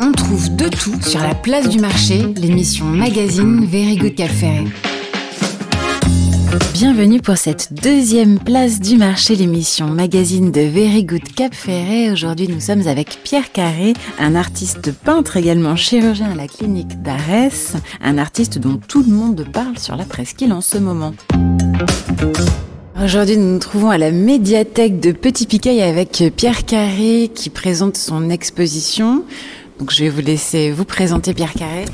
On trouve de tout sur la place du marché, l'émission magazine Very Good Cap. Bienvenue pour cette deuxième place du marché, l'émission magazine de Very Good Cap Ferret. Aujourd'hui, nous sommes avec Pierre Carré, un artiste peintre également chirurgien à la clinique d'Arès, un artiste dont tout le monde parle sur la presqu'île en ce moment. Aujourd'hui, nous nous trouvons à la médiathèque de Petit Piquet avec Pierre Carré qui présente son exposition. Donc, je vais vous laisser vous présenter Pierre Carré.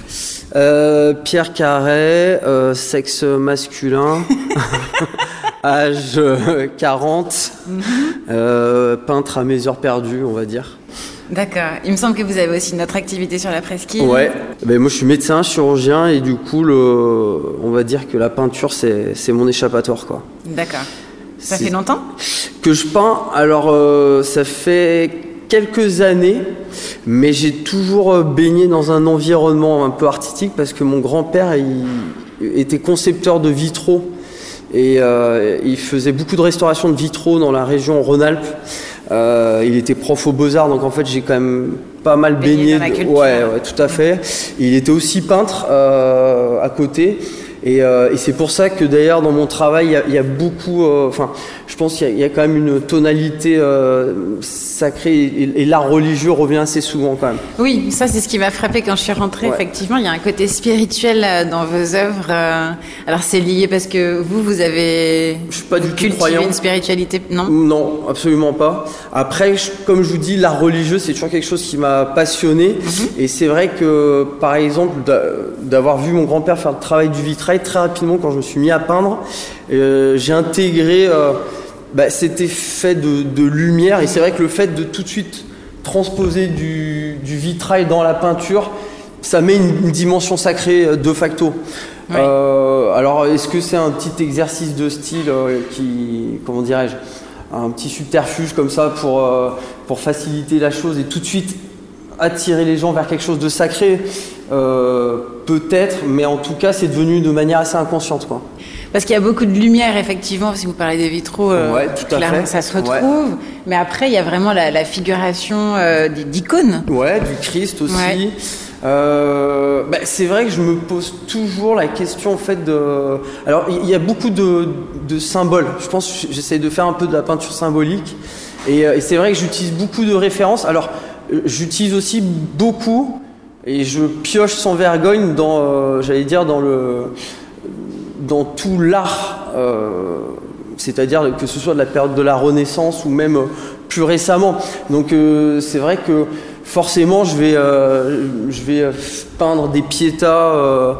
Euh, Pierre Carré, euh, sexe masculin, âge 40, euh, peintre à mes heures perdues, on va dire. D'accord. Il me semble que vous avez aussi une autre activité sur la presqu'île. Ouais. Ben, moi, je suis médecin, chirurgien, et du coup, le, on va dire que la peinture, c'est mon échappatoire, quoi. D'accord. Ça fait longtemps? Que je peins, alors euh, ça fait quelques années, mais j'ai toujours euh, baigné dans un environnement un peu artistique parce que mon grand-père il était concepteur de vitraux et euh, il faisait beaucoup de restauration de vitraux dans la région Rhône-Alpes. Euh, il était prof aux Beaux-Arts, donc en fait j'ai quand même pas mal Baigné baigné. dans la de- culture. ouais, ouais, tout à fait. Il était aussi peintre euh, à côté. Et, euh, et c'est pour ça que d'ailleurs dans mon travail, il y a- il y, a beaucoup, euh, enfin, je pense qu'il y, a- il y a quand même une tonalité euh, sacrée et, et l'art religieux revient assez souvent quand même. Oui, ça c'est ce qui m'a frappé quand je suis rentrée. Ouais. Effectivement, il y a un côté spirituel dans vos œuvres. Alors c'est lié parce que vous, vous avez Je suis pas du tout croyant. une spiritualité, non? Non, absolument pas. Après, je- comme je vous dis, l'art religieux, c'est toujours quelque chose qui m'a passionné. Et c'est vrai que, par exemple, d'a- d'avoir vu mon grand-père faire le travail du vitrail, très rapidement, quand je me suis mis à peindre, euh, j'ai intégré euh, bah, cet effet de, de lumière. Et c'est vrai que le fait de tout de suite transposer du, du vitrail dans la peinture, ça met une, une dimension sacrée euh, de facto. Euh, alors, est-ce que c'est un petit exercice de style qui, comment dirais-je, un petit subterfuge comme ça pour, pour faciliter la chose et tout de suite attirer les gens vers quelque chose de sacré Euh, Peut-être, mais en tout cas, c'est devenu de manière assez inconsciente, quoi. Parce qu'il y a beaucoup de lumière, effectivement, si vous parlez des vitraux, euh, Ouais, tout à clairement, fait. ça se retrouve. Mais après, il y a vraiment la, la figuration euh, d'icônes. Ouais, du Christ aussi. Ouais. Euh, bah, c'est vrai que je me pose toujours la question en fait de. Alors il y a beaucoup de, de symboles. Je pense j'essaie de faire un peu de la peinture symbolique. Et, et c'est vrai que j'utilise beaucoup de références. Alors j'utilise aussi beaucoup et je pioche sans vergogne dans, euh, j'allais dire dans le, dans tout l'art. euh, c'est-à-dire que ce soit de la période de la Renaissance ou même euh, plus récemment. Donc euh, c'est vrai que forcément je vais, je vais peindre des piétas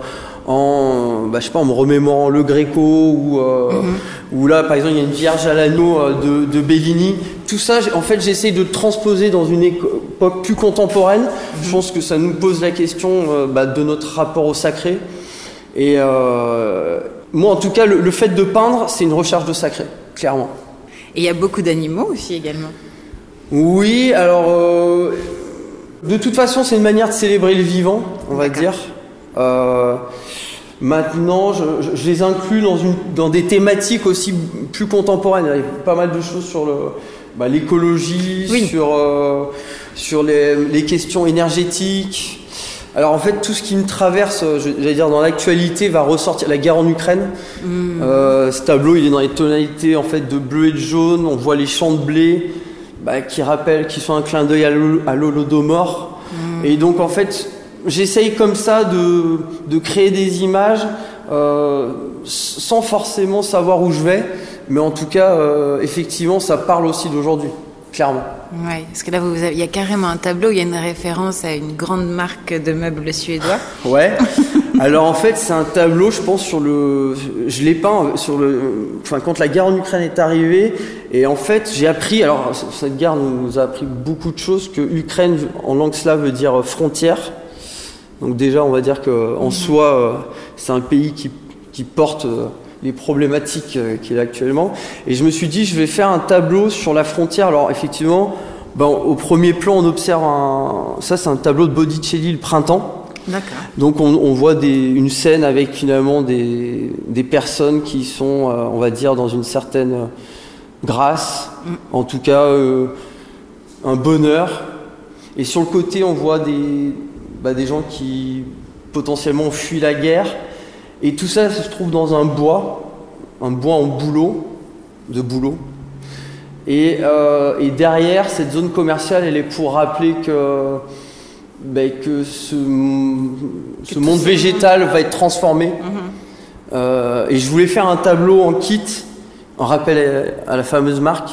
en, bah, je sais pas, en me remémorant le Gréco ou, euh, ou là par exemple il y a une Vierge à l'anneau de, de Bellini. Tout ça, en fait j'essaye de transposer dans une éco- époque plus contemporaine. Je pense que ça nous pose la question euh, bah, de notre rapport au sacré. Et euh, moi, en tout cas, le, le fait de peindre, c'est une recherche de sacré, clairement. Et il y a beaucoup d'animaux aussi également. Oui, alors, euh, de toute façon, c'est une manière de célébrer le vivant, on va dire. Euh, maintenant, je, je- je les inclus dans, une, dans des thématiques aussi plus contemporaines. Il y a pas mal de choses sur le, bah, l'écologie, Oui. sur, euh, sur les, les questions énergétiques. Alors en fait, tout ce qui me traverse, j'allais dire dans l'actualité, va ressortir. La guerre en Ukraine. Euh, ce tableau, il est dans les tonalités en fait de bleu et de jaune. On voit les champs de blé bah, qui rappellent, qui sont un clin d'œil à l'holo- à l'Holodomor. Et donc en fait, j'essaye comme ça de, de créer des images euh, sans forcément savoir où je vais, mais en tout cas, euh, effectivement, ça parle aussi d'aujourd'hui, clairement. Ouais, parce que là, vous avez- il y a carrément un tableau, il y a une référence à une grande marque de meubles suédois. Ouais. Alors en fait, c'est un tableau, je pense, sur le. Je l'ai peint sur le. Enfin, quand la guerre en Ukraine est arrivée, et en fait, j'ai appris. Alors, cette guerre nous a appris beaucoup de choses. Que Ukraine, en langue slave, veut dire frontière. Donc déjà, on va dire que en soi, euh, c'est un pays qui, qui porte euh, les problématiques euh, qu'il a actuellement. Et je me suis dit, je vais faire un tableau sur la frontière. Alors effectivement, ben, au premier plan, on observe un. Ça, c'est un tableau de Botticelli, le printemps. Donc on, on voit des- une scène avec finalement des, des personnes qui sont, euh, on va dire, dans une certaine grâce, en tout cas euh, un bonheur. Et sur le côté, on voit des, bah, des gens qui potentiellement fuient la guerre. Et tout ça se trouve dans un bois, un bois en bouleau, de bouleau. Et, euh, et derrière, cette zone commerciale, elle est pour rappeler que, bah, que ce, ce monde végétal va être transformé. Mhm. Euh, et je voulais faire un tableau en kit, en rappel à, à la fameuse marque.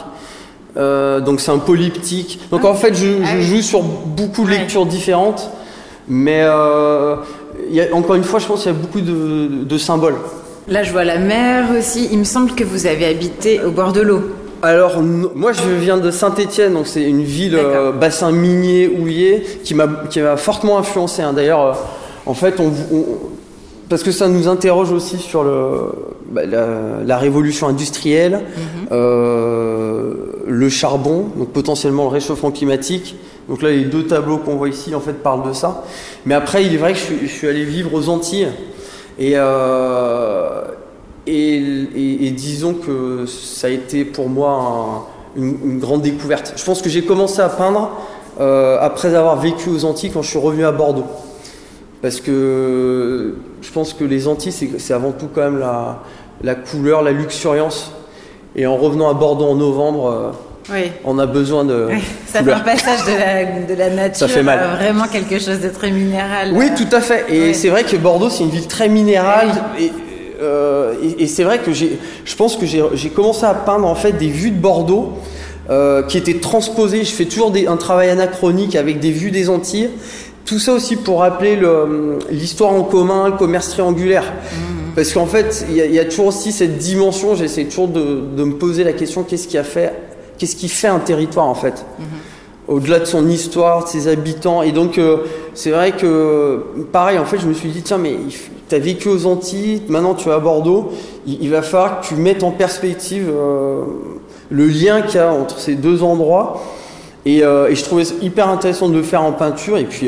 Euh, donc c'est un polyptyque. Donc en fait, je, Ah oui. joue sur beaucoup de Ouais. lectures différentes. Mais euh, il y a- encore une fois, je pense qu'il y a beaucoup de, de symboles. Là, je vois la mer aussi. Il me semble que vous avez habité au bord de l'eau. Alors, moi, je viens de Saint-Étienne, donc c'est une ville euh, bassin minier, houillé, qui m'a qui m'a fortement influencé. hein. D'ailleurs, euh, en fait, on, on- parce que ça nous interroge aussi sur le, bah, la, la révolution industrielle, euh, le charbon, donc potentiellement le réchauffement climatique. Donc là, les deux tableaux qu'on voit ici, en fait, parlent de ça. Mais après, il est vrai que je suis, allé vivre aux Antilles. Et, euh, et, disons que ça a été pour moi un- une, grande découverte. Je pense que j'ai commencé à peindre euh, après avoir vécu aux Antilles quand je suis revenu à Bordeaux. Parce que je pense que les Antilles, c'est avant tout quand même la, la couleur, la luxuriance. Et en revenant à Bordeaux en novembre, euh, Oui. on a besoin de Ça fait un passage de la, de la nature Ça fait mal. vraiment quelque chose de très minéral. Oui, tout à fait. Et c'est vrai que Bordeaux, c'est une ville très minérale. Et, euh, et- et c'est vrai que je pense que j'ai commencé à peindre en fait des vues de Bordeaux euh, qui étaient transposées. Je fais toujours des- un travail anachronique avec des vues des Antilles. Tout ça aussi pour rappeler le- l'histoire en commun, le commerce triangulaire. Parce qu'en fait, il y, a- il y a toujours aussi cette dimension. J'essaie toujours de, de me poser la question qu'est-ce qui a fait, qu'est-ce qui fait un territoire en fait au-delà de son histoire, de ses habitants. Et donc, euh, c'est vrai que, pareil, en fait, je me suis dit, tiens, mais tu as vécu aux Antilles, maintenant tu es à Bordeaux, il, il va falloir que tu mettes en perspective euh, le lien qu'il y a entre ces deux endroits. Et, euh, et je trouvais hyper intéressant de le faire en peinture. Et puis,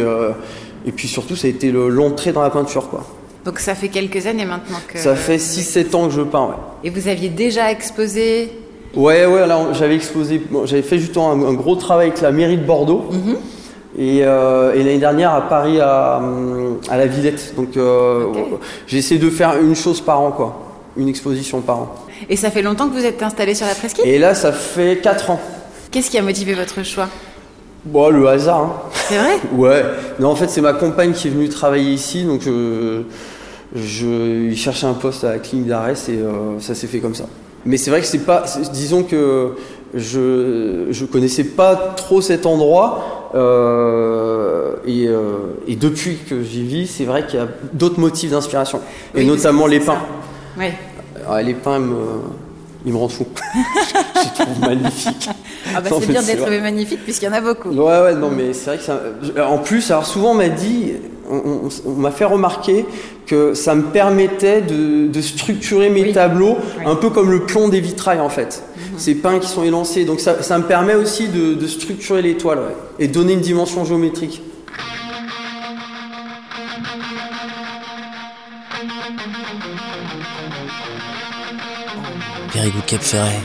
et puis surtout, ça a été le- l'entrée dans la peinture. Quoi. Donc ça fait quelques années maintenant que... Ça fait 6-7 ans que je peins, ouais. Et vous aviez déjà exposé Ouais, ouais, j'avais exposé, bon, j'avais fait justement un, un gros travail avec la mairie de Bordeaux. Et, euh, et l'année dernière à Paris à, à la Villette. Donc euh, j'ai essayé de faire une chose par an, quoi. Une exposition par an. Et ça fait longtemps que vous êtes installé sur la presqu'île? Et là, ça fait 4 ans. Qu'est-ce qui a motivé votre choix? Bon, le hasard, hein. C'est vrai? Ouais. Non, en fait, c'est ma compagne qui est venue travailler ici, donc je, cherchait un poste à la clinique d'Arès et euh, ça s'est fait comme ça. Mais c'est vrai que c'est pas, disons que je je connaissais pas trop cet endroit euh, et, euh, et depuis que j'y vis, c'est vrai qu'il y a d'autres motifs d'inspiration et notamment que les pins. Oui. Ah, les pins, ils me, ils me rendent fou. je les trouve magnifiques. Ah bah c'est bien d'être magnifique puisqu'il y en a beaucoup. Ouais, ouais, non, mais c'est vrai que ça. En plus, alors souvent on m'a dit, on, on- on m'a fait remarquer que ça me permettait de, de structurer mes Oui. tableaux Oui. un peu comme le plomb des vitrailles en fait. Ces pins qui sont élancés. Donc ça, ça me permet aussi de, de structurer les toiles ouais, et donner une dimension géométrique. Very good Cap Ferret.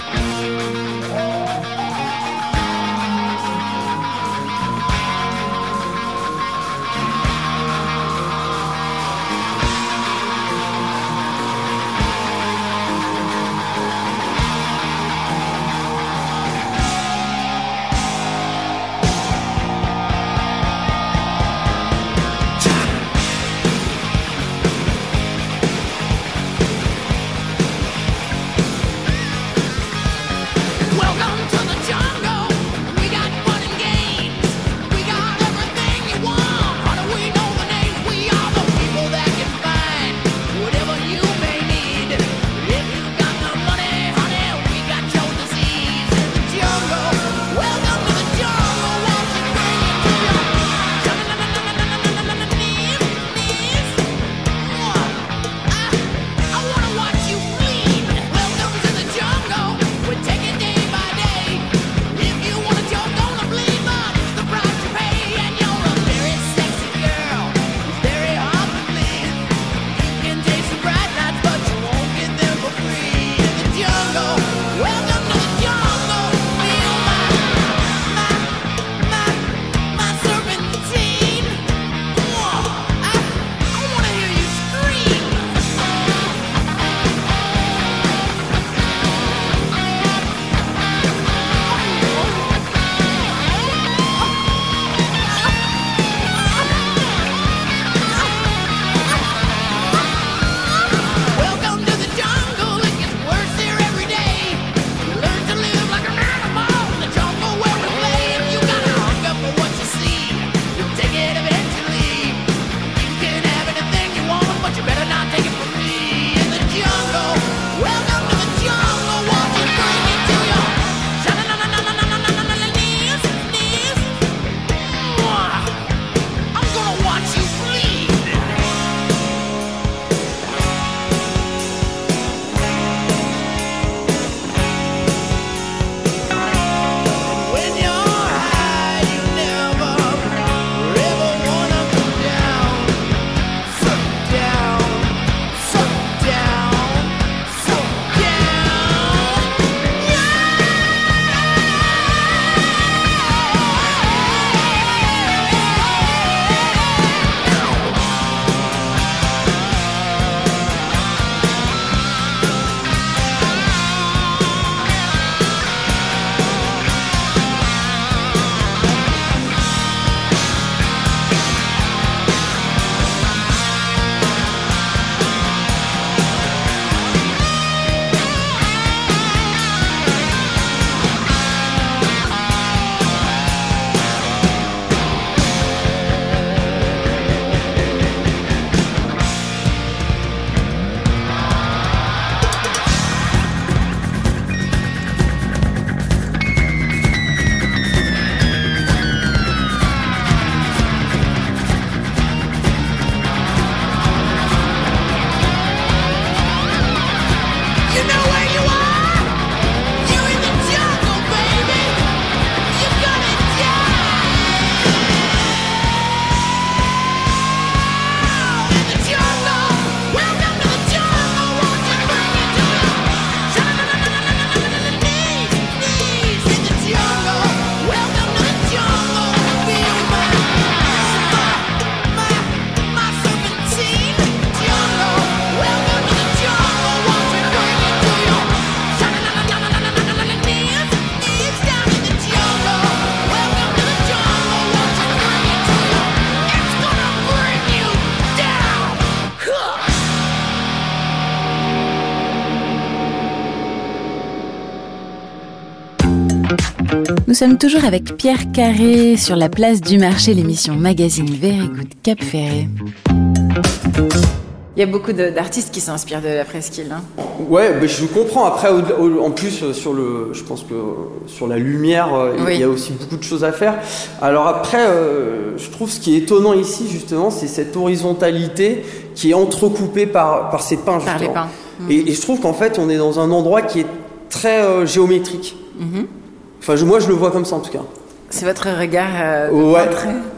Nous sommes toujours avec Pierre Carré sur la place du marché, l'émission magazine Very Good Cap Ferré. Il y a beaucoup d'artistes qui s'inspirent de la presqu'île. Hein. Ouais, mais je comprends. Après, en plus, euh, sur le, je pense que sur la lumière, euh, il y a aussi beaucoup de choses à faire. Alors après, euh, je trouve ce qui est étonnant ici, justement, c'est cette horizontalité qui est entrecoupée par, par ces pins, justement. Par les pins. Et, je trouve qu'en fait, on est dans un endroit qui est très géométrique. Mhm. Enfin, moi, je le vois comme ça, en tout cas. C'est votre regard de ouais.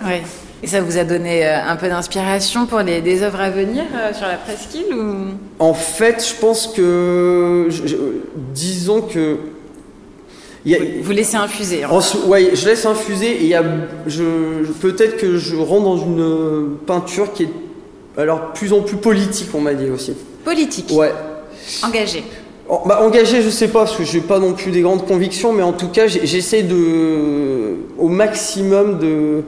ouais. Et ça vous a donné euh, un peu d'inspiration pour les, des œuvres à venir euh, sur la presqu'île ou... En fait, je pense que. disons que. vous laissez infuser. Oui, je laisse infuser et peut-être que je rentre dans une peinture qui est alors plus en plus politique, on m'a dit aussi. Politique Ouais. Engagé. Bah, engagé, je sais pas, parce que je n'ai pas non plus des grandes convictions, mais en tout cas, j'essaie de, au maximum de,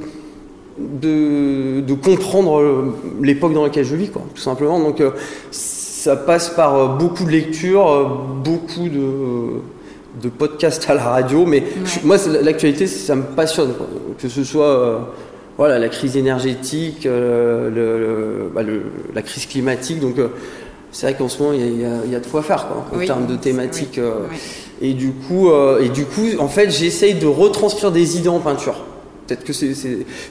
de, comprendre l'époque dans laquelle je vis, quoi, tout simplement. Donc euh, ça passe par euh, beaucoup de lectures, euh, beaucoup de, de podcasts à la radio, mais moi l'actualité ça me passionne, que ce soit voilà, la crise énergétique, bah, la crise climatique, donc c'est vrai qu'en ce moment il y, a de quoi faire quoi, en termes de thématiques. Et du coup, et du coup, en fait, j'essaye de retranscrire des idées en peinture. Peut-être que c'est.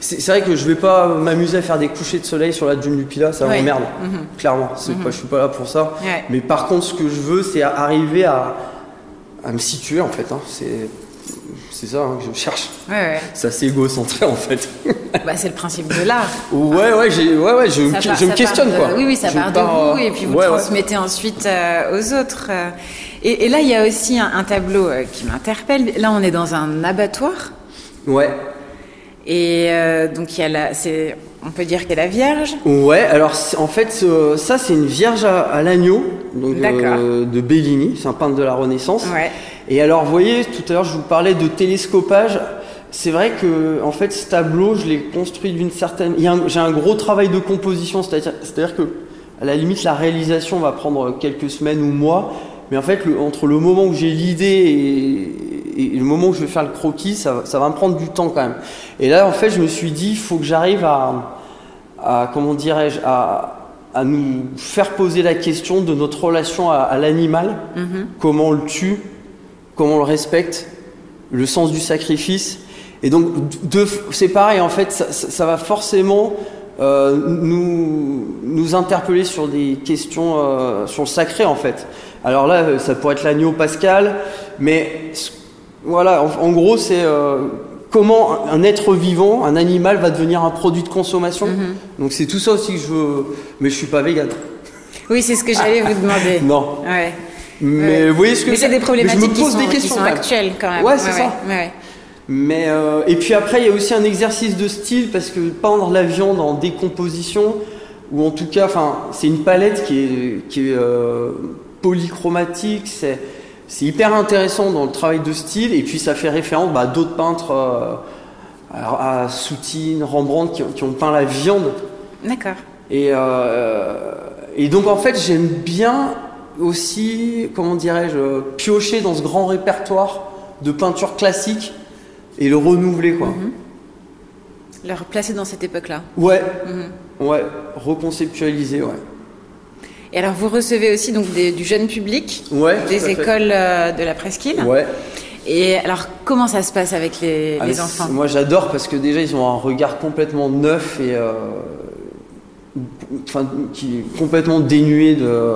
C'est vrai que je vais pas m'amuser à faire des couchers de soleil sur la dune du Pilat, ça m'emmerde, mhm. clairement. C'est pas, je suis pas là pour ça. Mais par contre, ce que je veux, c'est arriver à, à, me situer, en fait. Hein. C'est ça hein, que je cherche. C'est assez égocentré, en fait. bah, c'est le principe de l'art. Ouais, ouais, ouais, ouais je, je me questionne, quoi. Oui, oui, ça part de vous, et puis vous transmettez ensuite euh, aux autres. Euh. Et, là, il y a aussi un, un tableau euh, qui m'interpelle. Là, on est dans un abattoir. Ouais. Et euh, donc, il y a la, on peut dire qu'elle est la Vierge Ouais, alors en fait, ça, c'est une Vierge à, l'agneau euh, de Bellini, c'est un peintre de la Renaissance. Ouais. Et alors, vous voyez, tout à l'heure, je vous parlais de télescopage. C'est vrai que, en fait, ce tableau, je l'ai construit d'une certaine. J'ai un gros travail de composition, c'est-à-dire que, à la limite, la réalisation va prendre quelques semaines ou mois. Mais en fait, entre le moment où j'ai l'idée et, le moment où je vais faire le croquis, ça, va me prendre du temps quand même. Et là, en fait, je me suis dit, il faut que j'arrive à, comment dirais-je, à, nous faire poser la question de notre relation à, l'animal, mhm. comment on le tue, comment on le respecte, le sens du sacrifice. Et donc, c'est pareil, en fait, ça, va forcément euh, nous, nous interpeller sur des questions euh, sur le sacré, en fait. Alors là, euh, ça pourrait être l'agneau pascal, mais voilà, en, gros, c'est euh, comment un être vivant, un animal, va devenir un produit de consommation. Mhm. Donc c'est tout ça aussi que je veux. Mais je suis pas vegan. Oui, c'est ce que j'allais vous demander. Non. Mais vous voyez ce que Mais c'est des problématiques qui, sont, des questions, actuelles quand même. Ouais, c'est ça. Mais euh, et puis après, il y a aussi un exercice de style parce que peindre la viande en décomposition, ou en tout cas, enfin, c'est une palette qui est, qui est polychromatique, c'est, c'est hyper intéressant dans le travail de style, et puis ça fait référence bah, à d'autres peintres, euh, à Soutine, Rembrandt, qui, ont peint la viande. D'accord. Et, euh, et donc en fait, j'aime bien aussi, comment dirais-je, piocher dans ce grand répertoire de peinture classique et le renouveler, quoi. Mhm. Le replacer dans cette époque-là. Ouais, mhm. ouais, reconceptualiser, ouais. Et alors, vous recevez aussi donc du jeune public, des écoles euh, de la presqu'île. Ouais. Et alors, comment ça se passe avec les, ah, enfants? Moi, j'adore parce que déjà, ils ont un regard complètement neuf et euh, enfin, qui est complètement dénué de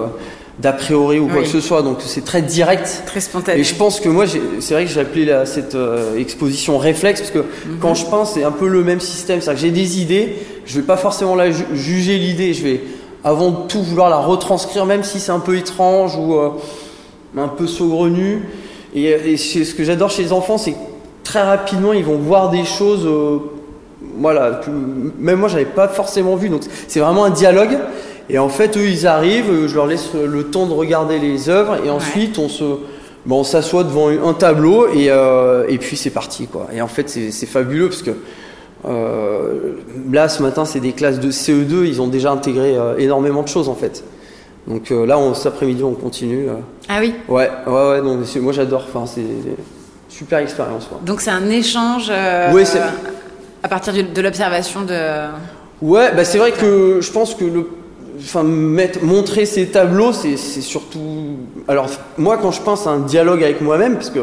d'a priori ou quoi que ce soit. Donc c'est très direct. Très spontané. Et je pense que moi, c'est vrai que j'ai appelé cette euh, exposition réflexe parce que mhm. quand je pense, c'est un peu le même système. C'est-à-dire que j'ai des idées, je vais pas forcément la juger l'idée, je vais avant de tout vouloir la retranscrire, même si c'est un peu étrange ou euh, un peu saugrenu. Et, ce que j'adore chez les enfants, c'est que très rapidement, ils vont voir des choses, euh, voilà, que même moi, j'avais pas forcément vu. Donc, c'est vraiment un dialogue. Et en fait, eux, ils arrivent, euh, je leur laisse le temps de regarder les œuvres, et ensuite, on se, bon, on s'assoit devant un tableau, et, et puis c'est parti, quoi. Et en fait, c'est fabuleux parce que euh, là, ce matin, c'est des classes de CE2, ils ont déjà intégré euh, énormément de choses en fait. Donc euh, là, cet après-midi, on continue. Ah oui? Ouais, ouais, ouais. moi, j'adore. Enfin, c'est, super expérience. Donc c'est un échange euh, à partir de l'observation de. Ouais, bah c'est vrai que je pense que le, enfin, mettre, montrer ces tableaux, c'est surtout. Alors moi, quand je pense à un dialogue avec moi-même, parce que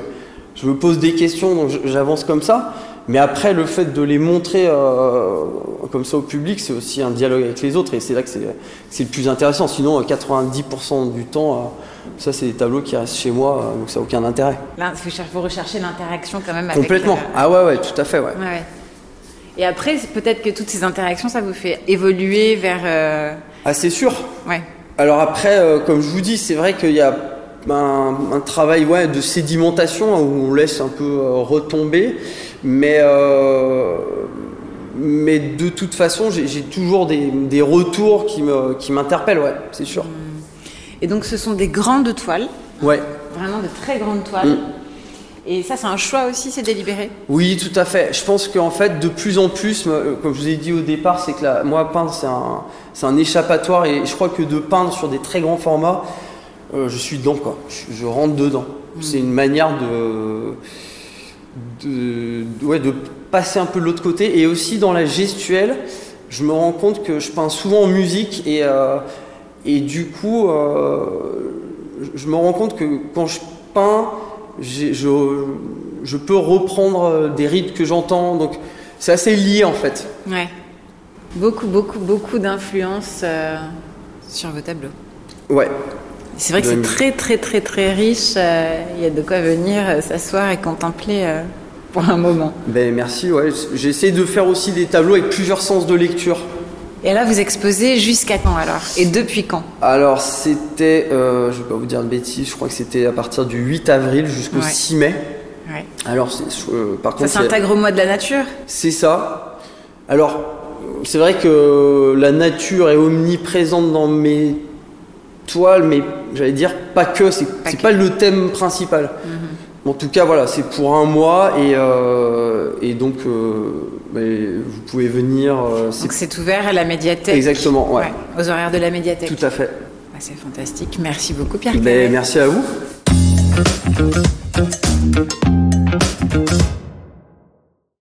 je me pose des questions, donc j'avance comme ça. Mais après, le fait de les montrer euh, comme ça au public, c'est aussi un dialogue avec les autres, et c'est là que c'est le plus intéressant. Sinon, 90% du temps, euh, ça, c'est des tableaux qui restent chez moi, euh, donc ça n'a aucun intérêt. Là, il faut rechercher l'interaction quand même avec. Complètement. Ah ouais, ouais, tout à fait, ouais. ouais, Et après, peut-être que toutes ces interactions, ça vous fait évoluer vers. Ah, c'est sûr. Ouais. Alors après, comme je vous dis, c'est vrai qu'il y a un, travail ouais, de sédimentation où on laisse un peu euh, retomber. Mais, euh, mais de toute façon, j'ai toujours des, retours qui m'interpellent, qui ouais, c'est sûr. Et donc ce sont des grandes toiles Ouais. Vraiment de très grandes toiles. Mm. Et ça, c'est un choix aussi, c'est délibéré Oui, tout à fait. Je pense qu'en fait, de plus en plus, euh, comme je vous ai dit au départ, c'est que la, moi, peindre, c'est un, un échappatoire. Et je crois que de peindre sur des très grands formats, euh, je suis dedans, quoi. Je, rentre dedans. Hmm. C'est une manière de, de, ouais, de passer un peu de l'autre côté. Et aussi dans la gestuelle, je me rends compte que je peins souvent en musique et, euh, et du coup, euh, je me rends compte que quand je peins, je, je, peux reprendre des rythmes que j'entends. Donc c'est assez lié en fait. Ouais. Beaucoup, beaucoup, beaucoup d'influence sur vos tableaux. Ouais. C'est vrai que c'est très très très très riche. Euh, il y a de quoi venir euh, s'asseoir et contempler euh, pour un moment. Ben merci. Ouais, j'essaie de faire aussi des tableaux avec plusieurs sens de lecture. Et là, vous exposez jusqu'à quand alors? Et depuis quand? Alors c'était, je vais pas vous dire de bêtises, je crois que c'était à partir du 8 avril jusqu'au 6 mai. Ouais. Alors par contre, ça s'intègre au mois de la nature? C'est ça. Alors c'est vrai que la nature est omniprésente dans mes toile, mais j'allais dire pas que, c'est pas, pas le thème principal. Mhm. En tout cas, voilà, c'est pour un mois et, euh, et donc euh, vous pouvez venir. Euh, donc c'est ouvert à la médiathèque. Exactement, ouais. aux horaires de la médiathèque. Tout à fait. Bah, c'est fantastique. Merci beaucoup, Pierre. Ben, merci à vous.